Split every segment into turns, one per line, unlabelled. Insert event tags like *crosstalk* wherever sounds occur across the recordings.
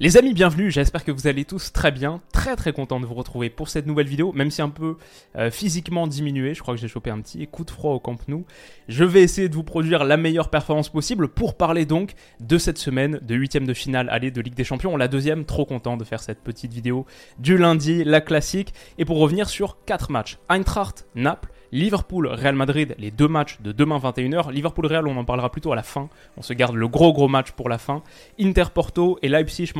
Les amis, bienvenue, j'espère que vous allez tous très bien, très très content de vous retrouver pour cette nouvelle vidéo, même si un peu euh, physiquement diminué, je crois que j'ai chopé un petit coup de froid au Camp Nou. Je vais essayer de vous produire la meilleure performance possible pour parler donc de cette semaine de huitième de finale aller de Ligue des Champions, la deuxième, trop content de faire cette petite vidéo du lundi, la classique, et pour revenir sur quatre matchs. Eintracht, Naples, Liverpool, Real Madrid, les deux matchs de demain 21h. Liverpool Real, on en parlera plutôt à la fin. On se garde le gros gros match pour la fin. Inter Porto et Leipzig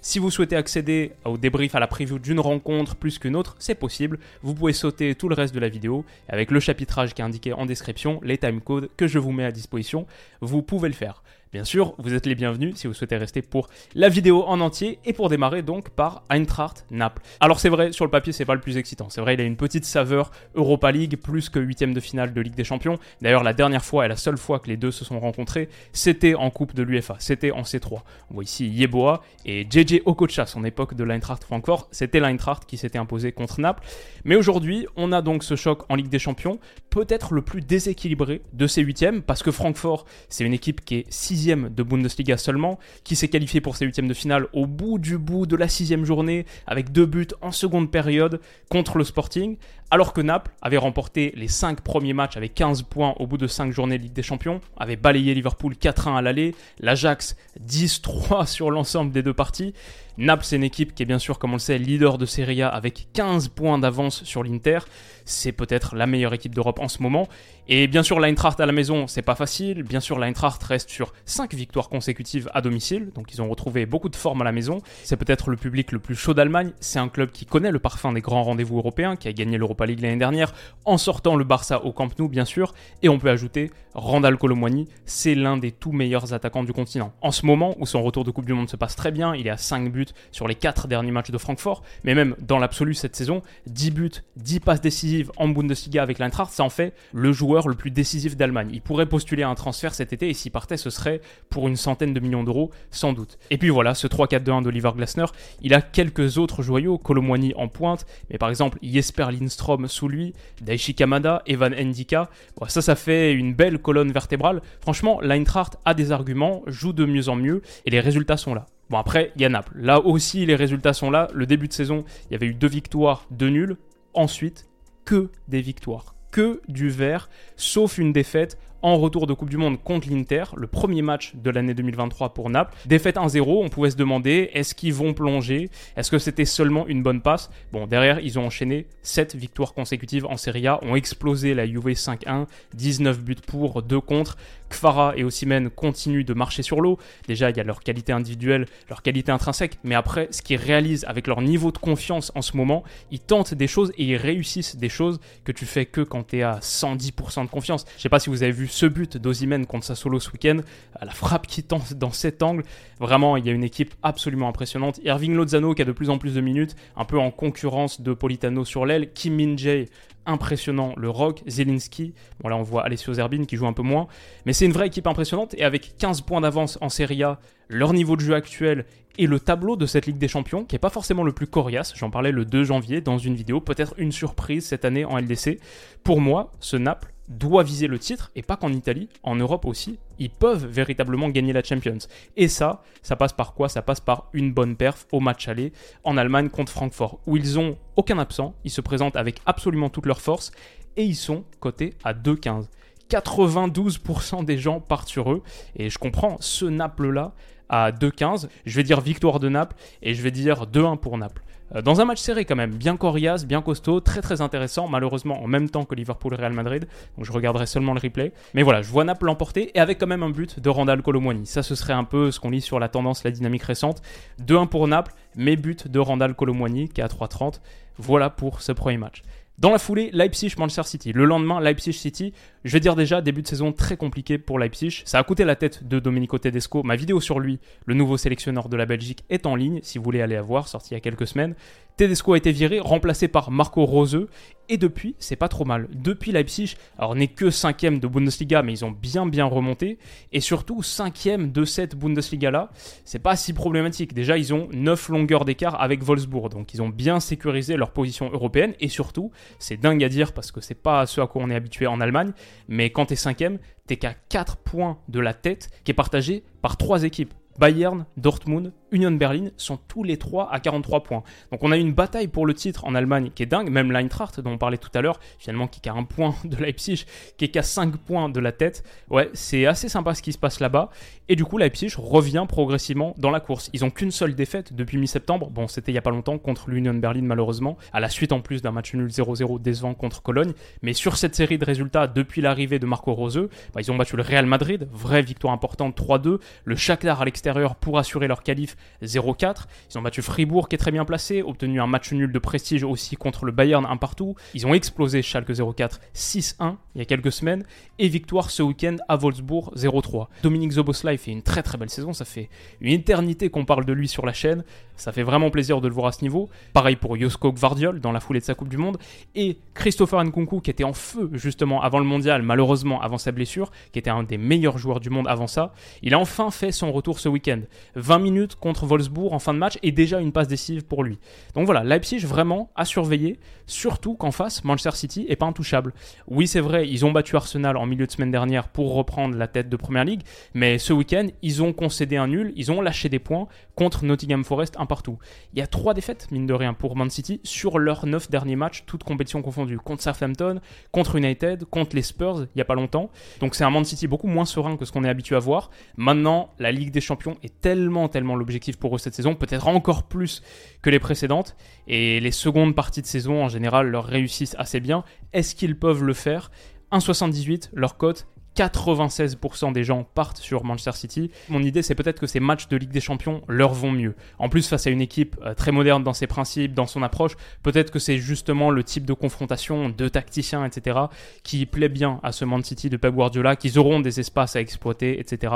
Si vous souhaitez accéder au débrief à la preview d'une rencontre plus qu'une autre, c'est possible. Vous pouvez sauter tout le reste de la vidéo avec le chapitrage qui est indiqué en description, les timecodes que je vous mets à disposition. Vous pouvez le faire. Bien sûr, vous êtes les bienvenus si vous souhaitez rester pour la vidéo en entier et pour démarrer donc par Eintracht Naples. Alors c'est vrai, sur le papier c'est pas le plus excitant. C'est vrai, il a une petite saveur Europa League plus que huitième de finale de Ligue des Champions. D'ailleurs, la dernière fois et la seule fois que les deux se sont rencontrés, c'était en Coupe de l'UEFA, c'était en C3. On voit ici Yeboah et JJ Okocha, son époque de l'Eintracht Francfort. C'était l'Eintracht qui s'était imposé contre Naples. Mais aujourd'hui, on a donc ce choc en Ligue des Champions, peut-être le plus déséquilibré de ces huitièmes, parce que Francfort, c'est une équipe qui est sixième de Bundesliga seulement, qui s'est qualifié pour ses huitièmes de finale au bout du bout de la sixième journée, avec deux buts en seconde période contre le Sporting, alors que Naples avait remporté les cinq premiers matchs avec 15 points au bout de cinq journées de Ligue des Champions, avait balayé Liverpool 4-1 à l'aller, l'Ajax 10-3 *laughs* sur l'ensemble des deux parties. Naples, c'est une équipe qui est bien sûr, comme on le sait, leader de Serie A avec 15 points d'avance sur l'Inter. C'est peut-être la meilleure équipe d'Europe en ce moment. Et bien sûr, l'Eintracht à la maison, c'est pas facile. Bien sûr, l'Eintracht reste sur 5 victoires consécutives à domicile. Donc, ils ont retrouvé beaucoup de forme à la maison. C'est peut-être le public le plus chaud d'Allemagne. C'est un club qui connaît le parfum des grands rendez-vous européens, qui a gagné l'Europa League l'année dernière, en sortant le Barça au Camp Nou, bien sûr. Et on peut ajouter Randall Colomwani, c'est l'un des tout meilleurs attaquants du continent. En ce moment, où son retour de Coupe du Monde se passe très bien, il est à 5 buts sur les 4 derniers matchs de Francfort, mais même dans l'absolu cette saison, 10 buts, 10 passes décisives en Bundesliga avec l'Eintracht, ça en fait le joueur le plus décisif d'Allemagne. Il pourrait postuler un transfert cet été et s'il partait, ce serait pour une centaine de millions d'euros, sans doute. Et puis voilà, ce 3-4-2-1 d'Oliver Glasner, il a quelques autres joyaux, Colomwani en pointe, mais par exemple Jesper Lindstrom sous lui, Daichi Kamada, Evan Endika, ça, ça fait une belle colonne vertébrale. Franchement, l'Eintracht a des arguments, joue de mieux en mieux, et les résultats sont là. Bon, après, il y a Naples. Là aussi, les résultats sont là. Le début de saison, il y avait eu deux victoires, deux nuls. Ensuite, que des victoires. Que du vert, sauf une défaite en retour de Coupe du Monde contre l'Inter, le premier match de l'année 2023 pour Naples. Défaite 1-0, on pouvait se demander est-ce qu'ils vont plonger? Est-ce que c'était seulement une bonne passe? Bon, derrière, ils ont enchaîné 7 victoires consécutives en Serie A, ont explosé la Juve 5-1, 19 buts pour, 2 contre. Kfara et Osimhen continuent de marcher sur l'eau. Déjà, il y a leur qualité individuelle, leur qualité intrinsèque, mais après, ce qu'ils réalisent avec leur niveau de confiance en ce moment, ils tentent des choses et ils réussissent des choses que tu fais que quand tu es à 110% de confiance. Je sais pas si vous avez vu ce but d'Osimhen contre solo ce week-end, la frappe qui tente dans cet angle, vraiment, il y a une équipe absolument impressionnante. Irving Lozano qui a de plus en plus de minutes, un peu en concurrence de Politano sur l'aile, Kim Min-jae impressionnant, le Rock, Zelinski, bon là on voit Alessio Zerbin qui joue un peu moins, mais c'est une vraie équipe impressionnante et avec 15 points d'avance en Serie A, leur niveau de jeu actuel et le tableau de cette Ligue des Champions, qui n'est pas forcément le plus coriace, j'en parlais le 2 janvier dans une vidéo, peut-être une surprise cette année en LDC, pour moi, ce Naples doit viser le titre, et pas qu'en Italie, en Europe aussi, ils peuvent véritablement gagner la Champions. Et ça, ça passe par quoi? Ça passe par une bonne perf au match aller en Allemagne contre Francfort, où ils ont aucun absent, ils se présentent avec absolument toute leur force, et ils sont cotés à 2,15. 92% des gens partent sur eux, et je comprends, ce Naples-là, à 2,15, je vais dire victoire de Naples, et je vais dire 2-1 pour Naples. Euh, dans un match serré quand même, bien coriace, bien costaud, très très intéressant, malheureusement en même temps que Liverpool-Real Madrid, donc je regarderai seulement le replay. Mais voilà, je vois Naples l'emporter et avec quand même un but de Randall Colomwani. Ça ce serait un peu ce qu'on lit sur la tendance, la dynamique récente. 2-1 pour Naples, mais but de Randall Colomwani qui est à 3-30. Voilà pour ce premier match. Dans la foulée, Leipzig-Manchester City. Le lendemain, Leipzig-City. Je vais dire déjà, début de saison très compliqué pour Leipzig. Ça a coûté la tête de Domenico Tedesco. Ma vidéo sur lui, le nouveau sélectionneur de la Belgique, est en ligne, si vous voulez aller la voir, sortie il y a quelques semaines. Tedesco a été viré, remplacé par Marco Rose. Et depuis, c'est pas trop mal. Depuis Leipzig, alors n'est que cinquième de Bundesliga, mais ils ont bien bien remonté. Et surtout, cinquième de cette Bundesliga-là, c'est pas si problématique. Déjà, ils ont 9 longueurs d'écart avec Wolfsburg. Donc ils ont bien sécurisé leur position européenne. Et surtout, c'est dingue à dire parce que c'est pas ce à quoi on est habitué en Allemagne. Mais quand t'es cinquième, t'es qu'à 4 points de la tête qui est partagée par trois équipes. Bayern, Dortmund Union Berlin sont tous les trois à 43 points. Donc on a une bataille pour le titre en Allemagne qui est dingue, même l'Eintracht dont on parlait tout à l'heure, finalement qui est qu'à un point *laughs* de Leipzig, qui est qu'à 5 points de la tête. Ouais, c'est assez sympa ce qui se passe là-bas. Et du coup, Leipzig revient progressivement dans la course. Ils ont qu'une seule défaite depuis mi-septembre. Bon, c'était il y a pas longtemps contre l'Union Berlin malheureusement, à la suite en plus d'un match nul 0-0 décevant contre Cologne. Mais sur cette série de résultats depuis l'arrivée de Marco Rose, bah, ils ont battu le Real Madrid, vraie victoire importante 3-2, le Shakhtar à l'extérieur pour assurer leur qualif 0-4. Ils ont battu Fribourg qui est très bien placé, obtenu un match nul de prestige aussi contre le Bayern un partout. Ils ont explosé Schalke 04 6-1 il y a quelques semaines et victoire ce week-end à Wolfsburg 0-3. Dominique Zoboslai fait une très très belle saison, ça fait une éternité qu'on parle de lui sur la chaîne, ça fait vraiment plaisir de le voir à ce niveau. Pareil pour Josko Gvardiol dans la foulée de sa Coupe du Monde et Christopher Nkunku qui était en feu justement avant le mondial, malheureusement avant sa blessure, qui était un des meilleurs joueurs du monde avant ça. Il a enfin fait son retour ce week-end. 20 minutes contre Wolfsburg en fin de match et déjà une passe décisive pour lui. Donc voilà, Leipzig vraiment à surveiller, surtout qu'en face, Manchester City est pas intouchable. Oui, c'est vrai, ils ont battu Arsenal en milieu de semaine dernière pour reprendre la tête de Première Ligue, mais ce week-end, ils ont concédé un nul, ils ont lâché des points contre Nottingham Forest un partout. Il y a trois défaites, mine de rien, pour Man City sur leurs neuf derniers matchs, toutes compétitions confondues. Contre Southampton, contre United, contre les Spurs, il n'y a pas longtemps. Donc c'est un Man City beaucoup moins serein que ce qu'on est habitué à voir. Maintenant, la Ligue des Champions est tellement, tellement l'objectif pour eux cette saison, peut-être encore plus que les précédentes. Et les secondes parties de saison, en général, leur réussissent assez bien. Est-ce qu'ils peuvent le faire? 1,78, leur cote 96% des gens partent sur Manchester City. Mon idée, c'est peut-être que ces matchs de Ligue des Champions leur vont mieux. En plus, face à une équipe euh, très moderne dans ses principes, dans son approche, peut-être que c'est justement le type de confrontation de tacticiens, etc., qui plaît bien à ce Man City de Pep Guardiola, qu'ils auront des espaces à exploiter, etc.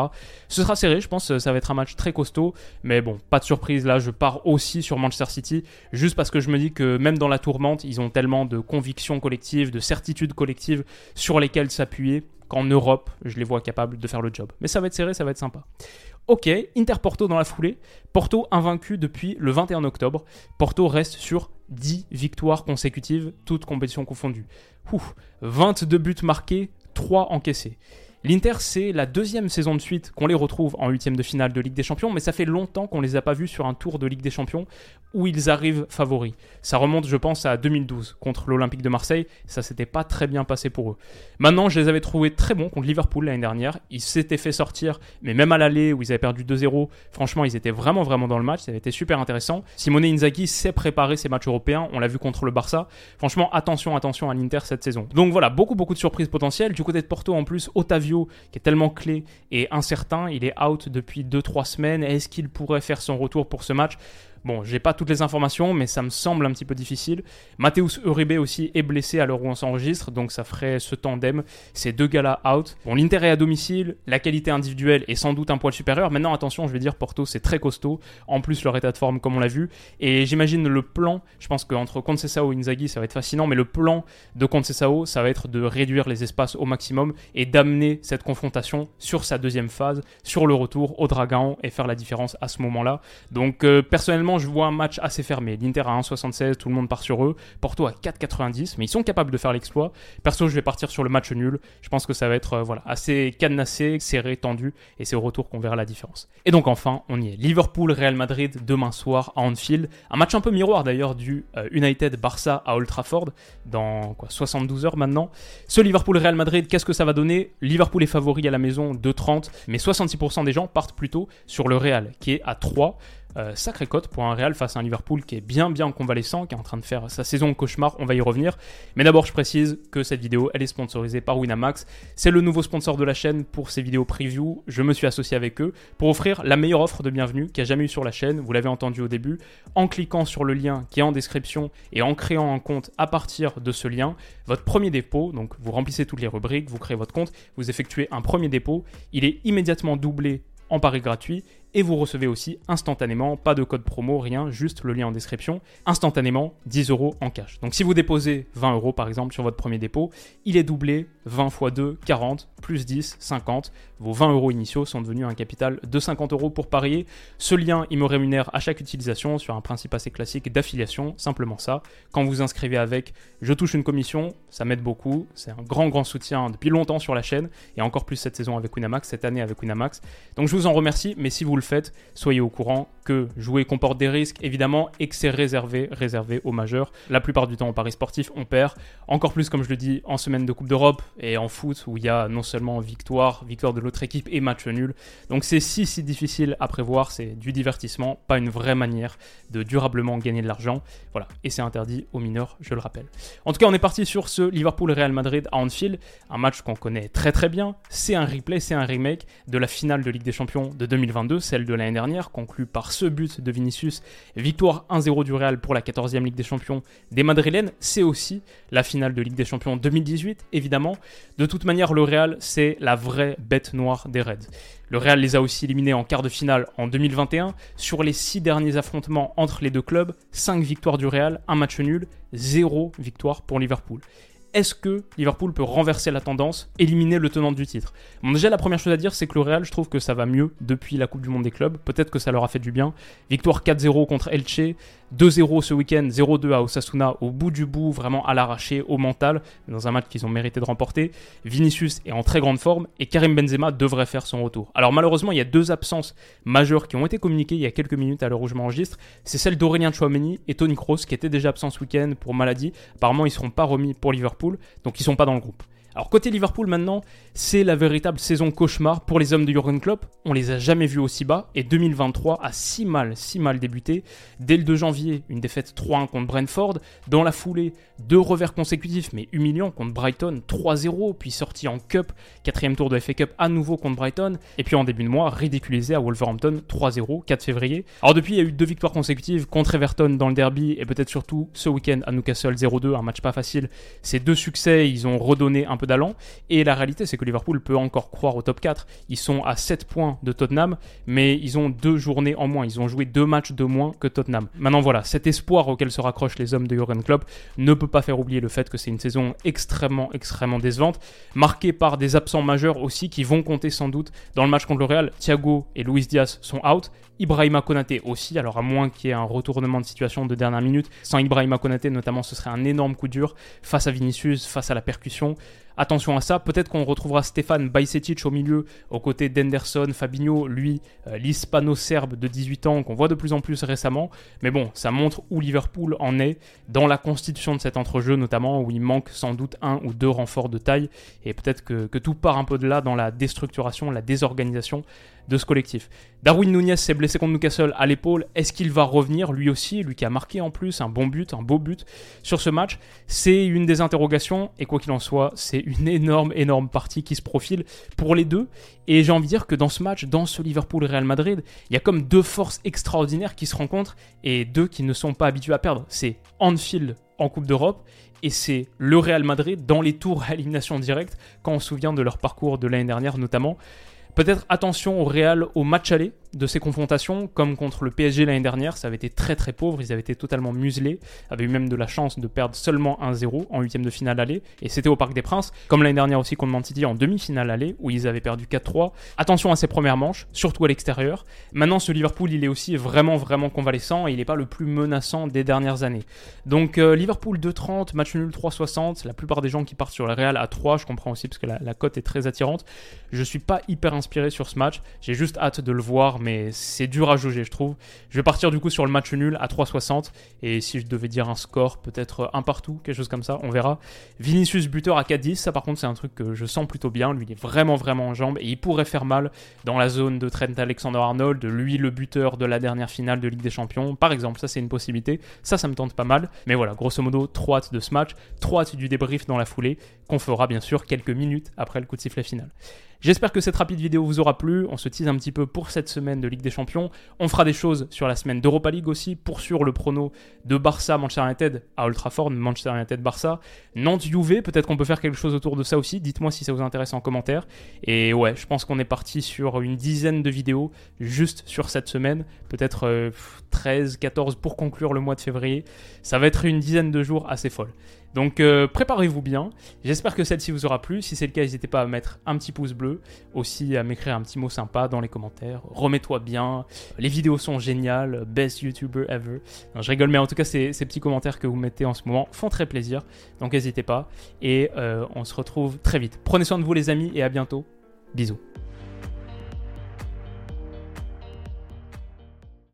Ce sera serré, je pense, ça va être un match très costaud, mais bon, pas de surprise, là, je pars aussi sur Manchester City, juste parce que je me dis que même dans la tourmente, ils ont tellement de convictions collectives, de certitudes collectives sur lesquelles s'appuyer qu'en Europe, je les vois capables de faire le job. Mais ça va être serré, ça va être sympa. Ok, Inter Porto dans la foulée. Porto invaincu depuis le 21 octobre. Porto reste sur 10 victoires consécutives, toutes compétitions confondues. Ouf, 22 buts marqués, 3 encaissés. L'Inter, c'est la deuxième saison de suite qu'on les retrouve en huitième de finale de Ligue des Champions, mais ça fait longtemps qu'on les a pas vus sur un tour de Ligue des Champions où ils arrivent favoris. Ça remonte, je pense, à 2012 contre l'Olympique de Marseille. Ça s'était pas très bien passé pour eux. Maintenant, je les avais trouvés très bons contre Liverpool l'année dernière. Ils s'étaient fait sortir, mais même à l'aller où ils avaient perdu 2-0, franchement, ils étaient vraiment, vraiment dans le match. Ça avait été super intéressant. Simone Inzaghi sait préparer ses matchs européens. On l'a vu contre le Barça. Franchement, attention, attention à l'Inter cette saison. Donc voilà, beaucoup, beaucoup de surprises potentielles. Du côté de Porto, en plus, Otavio qui est tellement clé et incertain. Il est out depuis 2-3 semaines. Est-ce qu'il pourrait faire son retour pour ce match? Bon, j'ai pas toutes les informations, mais ça me semble un petit peu difficile. Mathéus Uribe aussi est blessé à l'heure où on s'enregistre, donc ça ferait ce tandem, ces deux gars-là out. Bon, l'Inter est à domicile, la qualité individuelle est sans doute un poil supérieur. Maintenant, attention, je vais dire, Porto, c'est très costaud. En plus, leur état de forme, comme on l'a vu. Et j'imagine le plan, je pense qu'entre Concesao et Inzaghi, ça va être fascinant, mais le plan de Concesao, ça va être de réduire les espaces au maximum et d'amener cette confrontation sur sa deuxième phase, sur le retour au Dragon et faire la différence à ce moment-là. Donc, euh, personnellement, je vois un match assez fermé. L'Inter à 1,76, tout le monde part sur eux. Porto à 4,90, mais ils sont capables de faire l'exploit. Perso, je vais partir sur le match nul. Je pense que ça va être euh, voilà, assez cadenassé, serré, tendu, et c'est au retour qu'on verra la différence. Et donc enfin, on y est. Liverpool-Real Madrid demain soir à Anfield. Un match un peu miroir d'ailleurs du euh, United-Barça à Old Trafford dans quoi, 72 heures maintenant. Ce Liverpool-Real Madrid, qu'est-ce que ça va donner? Liverpool est favori à la maison de 30, mais 66% des gens partent plutôt sur le Real qui est à 3. Euh, sacré cote pour un Real face à un Liverpool qui est bien bien convalescent, qui est en train de faire sa saison cauchemar, on va y revenir. Mais d'abord je précise que cette vidéo elle est sponsorisée par Winamax. C'est le nouveau sponsor de la chaîne pour ces vidéos preview. Je me suis associé avec eux pour offrir la meilleure offre de bienvenue qu'il y a jamais eu sur la chaîne, vous l'avez entendu au début, en cliquant sur le lien qui est en description et en créant un compte à partir de ce lien. Votre premier dépôt, donc vous remplissez toutes les rubriques, vous créez votre compte, vous effectuez un premier dépôt, il est immédiatement doublé en pari gratuit et vous recevez aussi instantanément, pas de code promo, rien, juste le lien en description, instantanément 10 euros en cash. Donc si vous déposez 20 euros par exemple sur votre premier dépôt, il est doublé 20 x 2, 40, plus 10, 50. Vos 20 euros initiaux sont devenus un capital de 50 euros pour parier. Ce lien, il me rémunère à chaque utilisation sur un principe assez classique d'affiliation, simplement ça. Quand vous inscrivez avec, je touche une commission, ça m'aide beaucoup, c'est un grand grand soutien depuis longtemps sur la chaîne et encore plus cette saison avec Winamax, cette année avec Winamax. Donc je vous en remercie, mais si vous le faites, soyez au courant que jouer comporte des risques, évidemment, et que c'est réservé, réservé aux majeurs. La plupart du temps, en paris sportif, on perd. Encore plus, comme je le dis, en semaine de Coupe d'Europe et en foot, où il y a non seulement victoire, victoire de l'autre équipe et match nul. Donc c'est si, si difficile à prévoir, c'est du divertissement, pas une vraie manière de durablement gagner de l'argent. Voilà, et c'est interdit aux mineurs, je le rappelle. En tout cas, on est parti sur ce Liverpool-Real Madrid à Anfield, un match qu'on connaît très très bien. C'est un replay, c'est un remake de la finale de Ligue des Champions de 2022, celle de l'année dernière, conclue par ce but de Vinicius. Victoire 1-0 du Real pour la 14e Ligue des Champions des Madrilènes. C'est aussi la finale de Ligue des Champions 2018, évidemment. De toute manière, le Real, c'est la vraie bête noire des Reds. Le Real les a aussi éliminés en quart de finale en 2021. Sur les six derniers affrontements entre les deux clubs, 5 victoires du Real, un match nul, 0 victoire pour Liverpool est-ce que Liverpool peut renverser la tendance, éliminer le tenant du titre? Bon, Déjà, la première chose à dire, c'est que le Real, je trouve que ça va mieux depuis la Coupe du Monde des clubs. Peut-être que ça leur a fait du bien. Victoire 4-0 contre Elche, 2-0 ce week-end, 0-2 à Osasuna, au bout du bout, vraiment à l'arraché, au mental, dans un match qu'ils ont mérité de remporter. Vinicius est en très grande forme et Karim Benzema devrait faire son retour. Alors malheureusement, il y a deux absences majeures qui ont été communiquées il y a quelques minutes à l'heure où je m'enregistre. C'est celle d'Aurélien Chouameni et Tony Kroos qui étaient déjà absents ce week-end pour maladie. Apparemment, ils ne seront pas remis pour Liverpool, donc ils ne sont pas dans le groupe. Alors côté Liverpool maintenant, c'est la véritable saison cauchemar pour les hommes de Jurgen Klopp. On les a jamais vus aussi bas et 2023 a si mal, si mal débuté. Dès le 2 janvier, une défaite 3-1 contre Brentford. Dans la foulée, deux revers consécutifs mais humiliants contre Brighton 3-0, puis sorti en Cup, quatrième tour de FA Cup à nouveau contre Brighton. Et puis en début de mois, ridiculisé à Wolverhampton 3-0, 4 février. Alors depuis, il y a eu deux victoires consécutives contre Everton dans le derby et peut-être surtout ce week-end à Newcastle 0-2, un match pas facile. Ces deux succès, ils ont redonné un peu d'allant. Et la réalité, c'est que Liverpool peut encore croire au top 4. Ils sont à 7 points de Tottenham, mais ils ont deux journées en moins. Ils ont joué deux matchs de moins que Tottenham. Maintenant, voilà, cet espoir auquel se raccrochent les hommes de Jurgen Klopp ne peut pas faire oublier le fait que c'est une saison extrêmement, extrêmement décevante, marquée par des absents majeurs aussi qui vont compter sans doute dans le match contre le Real. Thiago et Luis Diaz sont out. Ibrahima Konaté aussi, alors à moins qu'il y ait un retournement de situation de dernière minute. Sans Ibrahima Konaté, notamment, ce serait un énorme coup dur face à Vinicius, face à la percussion. Attention à ça, peut-être qu'on retrouvera Stéphane Bajcetic au milieu, aux côtés d'Enderson, Fabinho, lui, euh, l'hispano-serbe de 18 ans, qu'on voit de plus en plus récemment. Mais bon, ça montre où Liverpool en est dans la constitution de cet entrejeu, notamment où il manque sans doute un ou deux renforts de taille. Et peut-être que, que tout part un peu de là dans la déstructuration, la désorganisation de ce collectif. Darwin Nunez s'est blessé contre Newcastle à l'épaule. Est-ce qu'il va revenir lui aussi, lui qui a marqué en plus un bon but, un beau but sur ce match? C'est une des interrogations et quoi qu'il en soit, c'est une énorme, énorme partie qui se profile pour les deux. Et j'ai envie de dire que dans ce match, dans ce Liverpool-Real Madrid, il y a comme deux forces extraordinaires qui se rencontrent et deux qui ne sont pas habitués à perdre. C'est Anfield en Coupe d'Europe et c'est le Real Madrid dans les tours à élimination directe quand on se souvient de leur parcours de l'année dernière notamment. Peut-être attention au Real au match aller de ces confrontations, comme contre le PSG l'année dernière, ça avait été très très pauvre, ils avaient été totalement muselés, avaient eu même de la chance de perdre seulement 1-0 en huitième de finale aller, et c'était au Parc des Princes, comme l'année dernière aussi contre Man en demi-finale aller, où ils avaient perdu 4-3. Attention à ces premières manches, surtout à l'extérieur. Maintenant, ce Liverpool, il est aussi vraiment vraiment convalescent, et il n'est pas le plus menaçant des dernières années. Donc euh, Liverpool 2-30, match nul 3-60, la plupart des gens qui partent sur le Real à 3, je comprends aussi parce que la, la cote est très attirante. Je suis pas hyper inspiré sur ce match, j'ai juste hâte de le voir mais c'est dur à juger, je trouve. Je vais partir du coup sur le match nul à 3,60. Et si je devais dire un score, peut-être un partout, quelque chose comme ça, on verra. Vinicius buteur à 4,10, ça par contre c'est un truc que je sens plutôt bien. Lui il est vraiment vraiment en jambes et il pourrait faire mal dans la zone de Trent Alexander-Arnold, lui le buteur de la dernière finale de Ligue des Champions. Par exemple, ça c'est une possibilité. Ça, ça me tente pas mal. Mais voilà, grosso modo, 3 de ce match, 3 du débrief dans la foulée, qu'on fera bien sûr quelques minutes après le coup de sifflet final. J'espère que cette rapide vidéo vous aura plu. On se tease un petit peu pour cette semaine de Ligue des Champions. On fera des choses sur la semaine d'Europa League aussi, pour sur le prono de Barça, Manchester United à Old Manchester United, Barça. Nantes, Juve, peut-être qu'on peut faire quelque chose autour de ça aussi. Dites-moi si ça vous intéresse en commentaire. Et ouais, je pense qu'on est parti sur une dizaine de vidéos juste sur cette semaine. Peut-être 13, euh, 14 pour conclure le mois de février. Ça va être une dizaine de jours assez folle. Donc euh, préparez-vous bien. J'espère que celle-ci vous aura plu. Si c'est le cas, n'hésitez pas à mettre un petit pouce bleu. Aussi à m'écrire un petit mot sympa dans les commentaires. Remets-toi bien. Les vidéos sont géniales. Best YouTuber ever. je rigole, mais en tout cas, ces, petits commentaires que vous mettez en ce moment font très plaisir. Donc n'hésitez pas. Et euh, on se retrouve très vite. Prenez soin de vous les amis et à bientôt. Bisous.